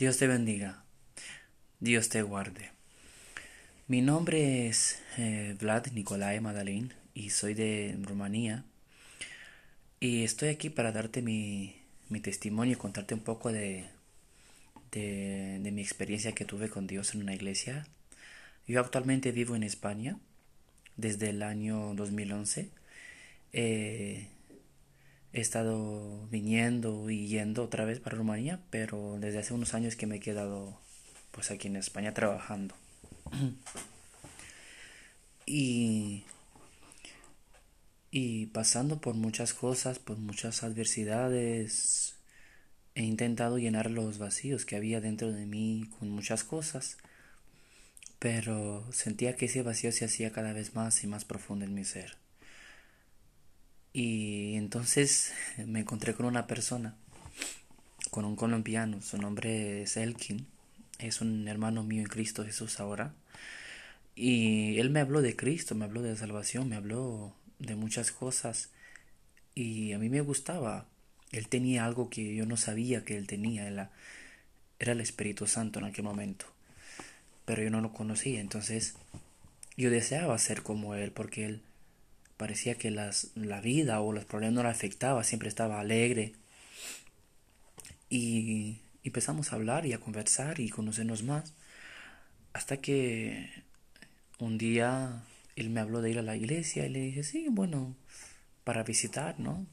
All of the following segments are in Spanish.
Dios te bendiga. Dios te guarde. Mi nombre es eh, Vlad Nicolae Madalín y soy de Rumanía. Y estoy aquí para darte mi, mi testimonio y contarte un poco de, de, mi experiencia que tuve con Dios en una iglesia. Yo actualmente vivo en España desde el año 2011. Eh, he estado viniendo y yendo otra vez para Rumanía, pero desde hace unos años que me he quedado pues aquí en España trabajando. y y pasando por muchas cosas, por muchas adversidades, he intentado llenar los vacíos que había dentro de mí con muchas cosas, pero sentía que ese vacío se hacía cada vez más y más profundo en mi ser. Y entonces me encontré con una persona, con un colombiano, su nombre es Elkin, es un hermano mío en Cristo Jesús ahora. Y él me habló de Cristo, me habló de salvación, me habló de muchas cosas. Y a mí me gustaba. Él tenía algo que yo no sabía que él tenía. Era, era el Espíritu Santo en aquel momento. Pero yo no lo conocía. Entonces yo deseaba ser como él porque él parecía que las, la vida o los problemas no le afectaba, siempre estaba alegre. Y empezamos a hablar y a conversar y conocernos más. Hasta que un día él me habló de ir a la iglesia y le dije, sí, bueno, para visitar, ¿no?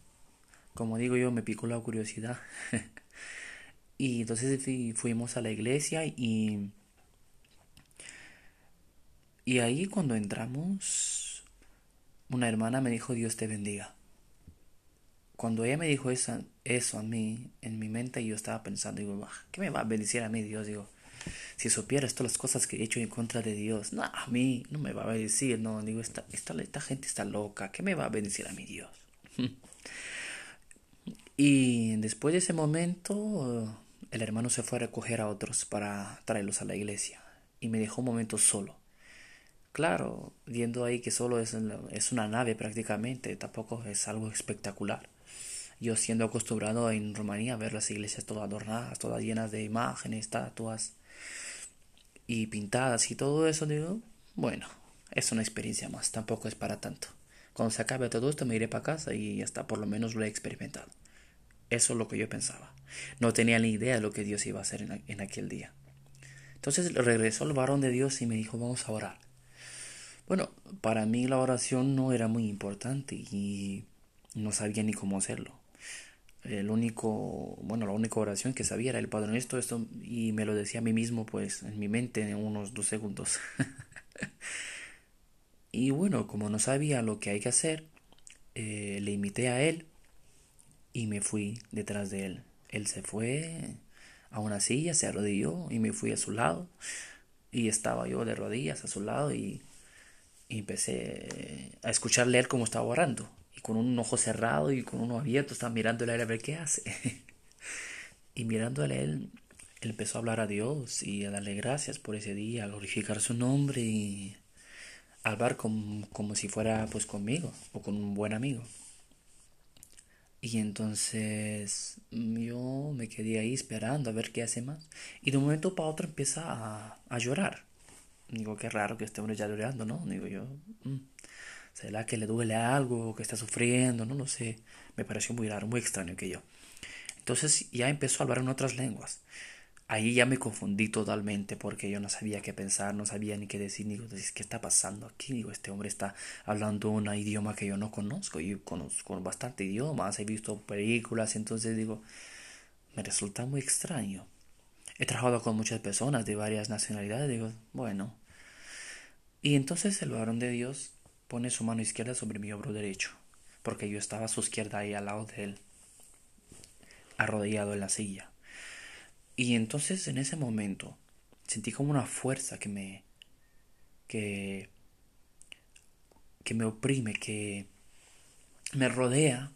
Como digo yo, me picó la curiosidad. y entonces fuimos a la iglesia y... Y ahí cuando entramos, una hermana me dijo Dios te bendiga. Cuando ella me dijo eso, eso a mí, en mi mente yo estaba pensando, digo, ¿qué me va a bendecir a mí Dios? Digo, si supieras todas las cosas que he hecho en contra de Dios, no, a mí no me va a bendecir, no, digo, esta, esta, esta gente está loca, ¿qué me va a bendecir a mí Dios? y después de ese momento, el hermano se fue a recoger a otros para traerlos a la iglesia y me dejó un momento solo. Claro, viendo ahí que solo es, es una nave prácticamente, tampoco es algo espectacular. Yo siendo acostumbrado en Rumanía a ver las iglesias todas adornadas, todas llenas de imágenes, estatuas y pintadas y todo eso, digo, bueno, es una experiencia más, tampoco es para tanto. Cuando se acabe todo esto me iré para casa y hasta por lo menos lo he experimentado. Eso es lo que yo pensaba. No tenía ni idea de lo que Dios iba a hacer en, aquel día. Entonces regresó el varón de Dios y me dijo, vamos a orar. Bueno, para mí la oración no era muy importante y no sabía ni cómo hacerlo. El único, bueno, la única oración que sabía era el Padre Nuestro, esto, y me lo decía a mí mismo, pues, en mi mente en unos dos segundos. y bueno, como no sabía lo que hay que hacer, eh, le imité a él y me fui detrás de él. Él se fue a una silla, se arrodilló y me fui a su lado. Y estaba yo de rodillas a su lado y y empecé a escucharle él como estaba orando. Y con un ojo cerrado y con uno abierto estaba mirándole a él a ver qué hace. y mirándole él, él empezó a hablar a Dios y a darle gracias por ese día, a glorificar su nombre y a hablar como, como si fuera pues conmigo o con un buen amigo. Y entonces yo me quedé ahí esperando a ver qué hace más. Y de un momento para otro empieza a, a llorar. Digo, qué raro que este hombre ya llorando, ¿no? Digo yo, mm, ¿será que le duele algo, que está sufriendo? No lo sé. Me pareció muy raro, muy extraño que yo. Entonces ya empezó a hablar en otras lenguas. Ahí ya me confundí totalmente porque yo no sabía qué pensar, no sabía ni qué decir. Digo, ¿qué está pasando aquí? Digo, este hombre está hablando un idioma que yo no conozco. Yo conozco bastante idiomas, he visto películas, entonces digo, me resulta muy extraño. He trabajado con muchas personas de varias nacionalidades. Digo, bueno. Y entonces el varón de Dios pone su mano izquierda sobre mi hombro derecho, porque yo estaba a su izquierda ahí al lado de él, arrodillado en la silla. Y entonces en ese momento sentí como una fuerza que me que que me oprime, que me rodea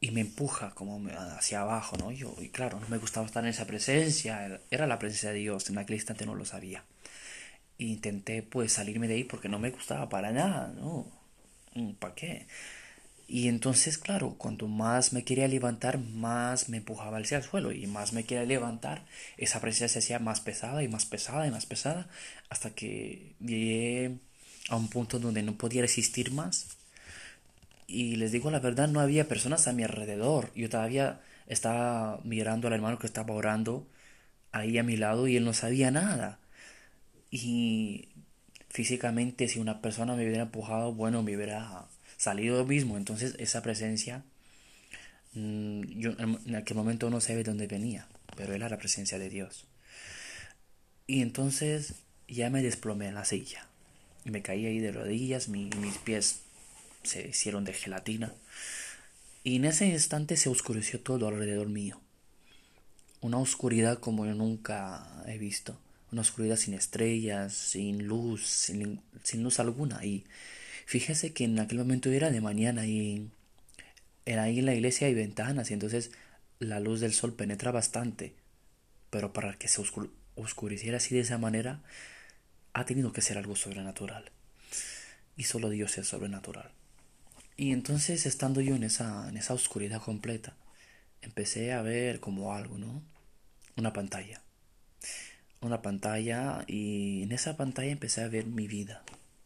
y me empuja como hacia abajo, ¿no? Yo, y claro, no me gustaba estar en esa presencia, era la presencia de Dios, en aquel instante no lo sabía. intenté pues salirme de ahí porque no me gustaba para nada, ¿no? Mm, ¿Para qué? Y entonces, claro, cuando más me quería levantar, más me empujaba hacia el suelo. Y más me quería levantar, esa presencia se hacía más pesada y más pesada y más pesada. Hasta que llegué a un punto donde no podía resistir más. Y les digo la verdad, no había personas a mi alrededor. Yo todavía estaba mirando al hermano que estaba orando ahí a mi lado y él no sabía nada. Y físicamente si una persona me hubiera empujado, bueno, me hubiera salido mismo. Entonces esa presencia, mm, yo en aquel momento no sabía de dónde venía, pero era la presencia de Dios. Y entonces ya me desplomé en la silla. Y me caí ahí de rodillas, mis pies se hicieron de gelatina. Y en ese instante se oscureció todo alrededor mío. Una oscuridad como yo nunca he visto. Una oscuridad sin estrellas, sin luz, sin, luz alguna. Y Fíjese que en aquel momento era de mañana y ahí en la iglesia hay ventanas y entonces la luz del sol penetra bastante. Pero para que se oscureciera así de esa manera, ha tenido que ser algo sobrenatural. Y solo Dios es sobrenatural. Y entonces, estando yo en esa, en esa oscuridad completa, empecé a ver como algo, ¿no? Una pantalla. Una pantalla y en esa pantalla empecé a ver mi vida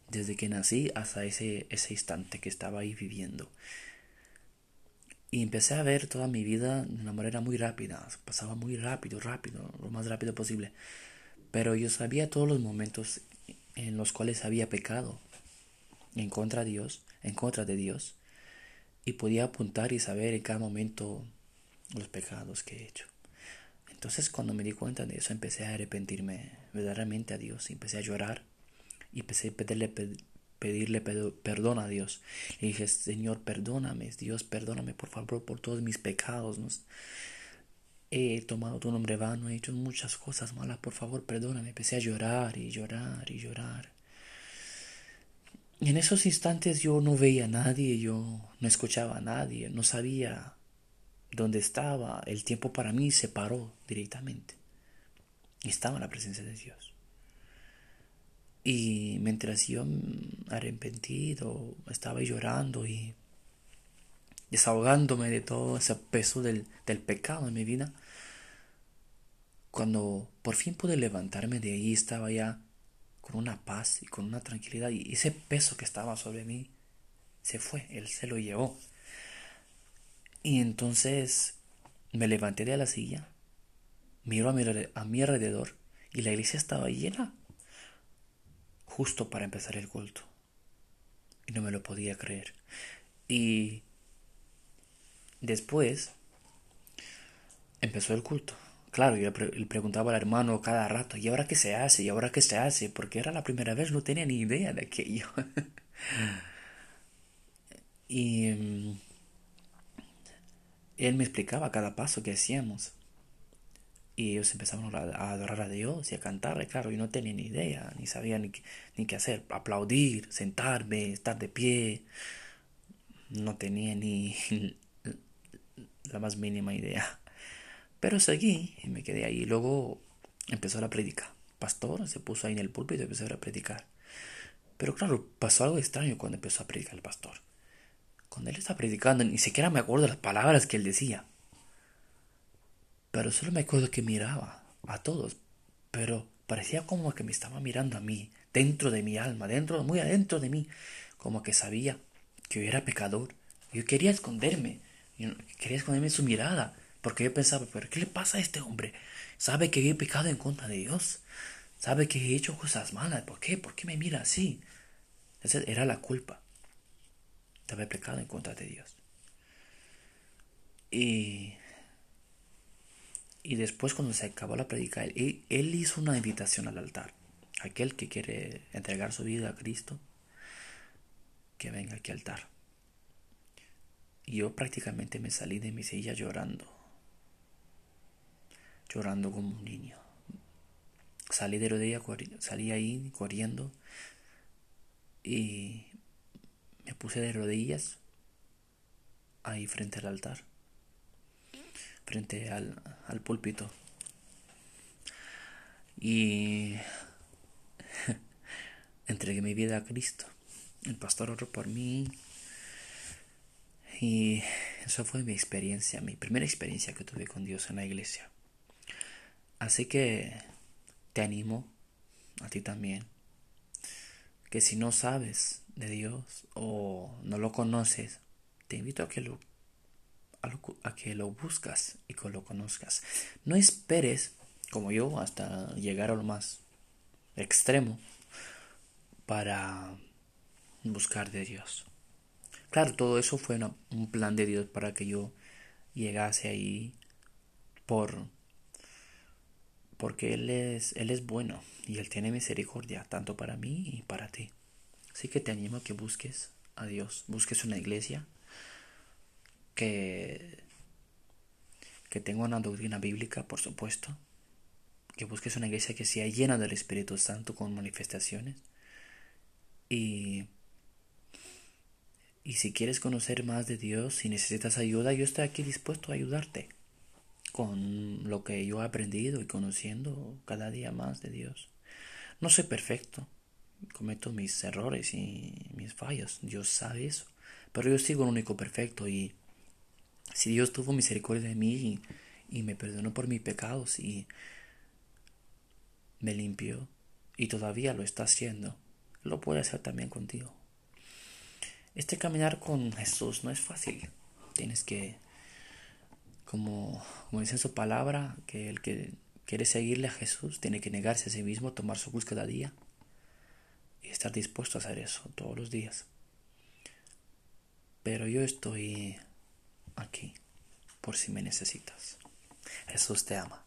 desde que nací hasta ese, ese instante que estaba ahí viviendo. Y empecé a ver toda mi vida de una manera muy rápida, pasaba muy rápido, rápido, lo más rápido posible. Pero yo sabía todos los momentos en los cuales había pecado en contra de Dios, en contra de Dios, y podía apuntar y saber en cada momento los pecados que he hecho. Entonces cuando me di cuenta de eso empecé a arrepentirme verdaderamente a Dios, empecé a llorar y empecé a pedirle, pedirle perdón a Dios. Le dije, Señor, perdóname, Dios, perdóname por favor por todos mis pecados. He tomado tu nombre vano, he hecho muchas cosas malas, por favor, perdóname. Empecé a llorar y llorar y llorar. En esos instantes yo no veía a nadie, yo no escuchaba a nadie, no sabía dónde estaba. El tiempo para mí se paró directamente. Y estaba en la presencia de Dios. Y mientras yo arrepentido estaba llorando y desahogándome de todo ese peso del, del pecado en mi vida, cuando por fin pude levantarme de ahí estaba ya con una paz y con una tranquilidad y ese peso que estaba sobre mí se fue, él se lo llevó. Y entonces me levanté de la silla, miro a mi, a mi alrededor y la iglesia estaba llena justo para empezar el culto. Y no me lo podía creer. Y después empezó el culto. Claro, yo le preguntaba al hermano cada rato, ¿y ahora qué se hace? ¿Y ahora qué se hace? Porque era la primera vez, no tenía ni idea de aquello. y mm, él me explicaba cada paso que hacíamos. Y ellos empezaron a adorar a Dios y a cantar, claro, yo no tenía ni idea, ni sabía ni, ni qué hacer, aplaudir, sentarme, estar de pie, no tenía ni la más mínima idea. Pero seguí y me quedé ahí. Luego empezó la predica. Pastor se puso ahí en el púlpito y empezó a predicar. Pero claro, pasó algo extraño cuando empezó a predicar el pastor. Cuando él estaba predicando, ni siquiera me acuerdo las palabras que él decía. Pero solo me acuerdo que miraba a todos, pero parecía como que me estaba mirando a mí, dentro de mi alma, dentro, muy adentro de mí, como que sabía que yo era pecador. Yo quería esconderme, yo quería esconderme su mirada, porque yo pensaba, pero ¿qué le pasa a este hombre? Sabe que he pecado en contra de Dios, sabe que he hecho cosas malas, ¿por qué? ¿Por qué me mira así? Esa era la culpa de haber pecado en contra de Dios. Y y después cuando se acabó la predica, él, él, hizo una invitación al altar. Aquel que quiere entregar su vida a Cristo, que venga aquí al altar. Y yo prácticamente me salí de mi silla llorando. Llorando como un niño. Salí de rodilla, salí ahí corriendo y me puse de rodillas ahí frente al altar frente al, al púlpito. Y entregué mi vida a Cristo. El pastor oró por mí. Y esa fue mi experiencia, mi primera experiencia que tuve con Dios en la iglesia. Así que te animo a ti también, que si no sabes de Dios o no lo conoces, te invito a que lo, a, que lo buscas y que lo conozcas. No esperes, como yo, hasta llegar a lo más extremo para buscar de Dios. Claro, todo eso fue un plan de Dios para que yo llegase ahí por porque él es él es bueno y él tiene misericordia tanto para mí y para ti. Así que te animo a que busques a Dios, busques una iglesia que que tenga una doctrina bíblica, por supuesto, que busques una iglesia que sea llena del Espíritu Santo con manifestaciones y y si quieres conocer más de Dios, si necesitas ayuda, yo estoy aquí dispuesto a ayudarte con lo que yo he aprendido y conociendo cada día más de Dios. No soy perfecto, cometo mis errores y mis fallos, Dios sabe eso, pero yo sigo el único perfecto y si Dios tuvo misericordia de mí y, y me perdonó por mis pecados y me limpió y todavía lo está haciendo, lo puede hacer también contigo. Este caminar con Jesús no es fácil. Tienes que, como, como dice su palabra, que el que quiere seguirle a Jesús tiene que negarse a sí mismo, tomar su cruz cada día y estar dispuesto a hacer eso todos los días. Pero yo estoy aquí por si me necesitas. Jesús te ama.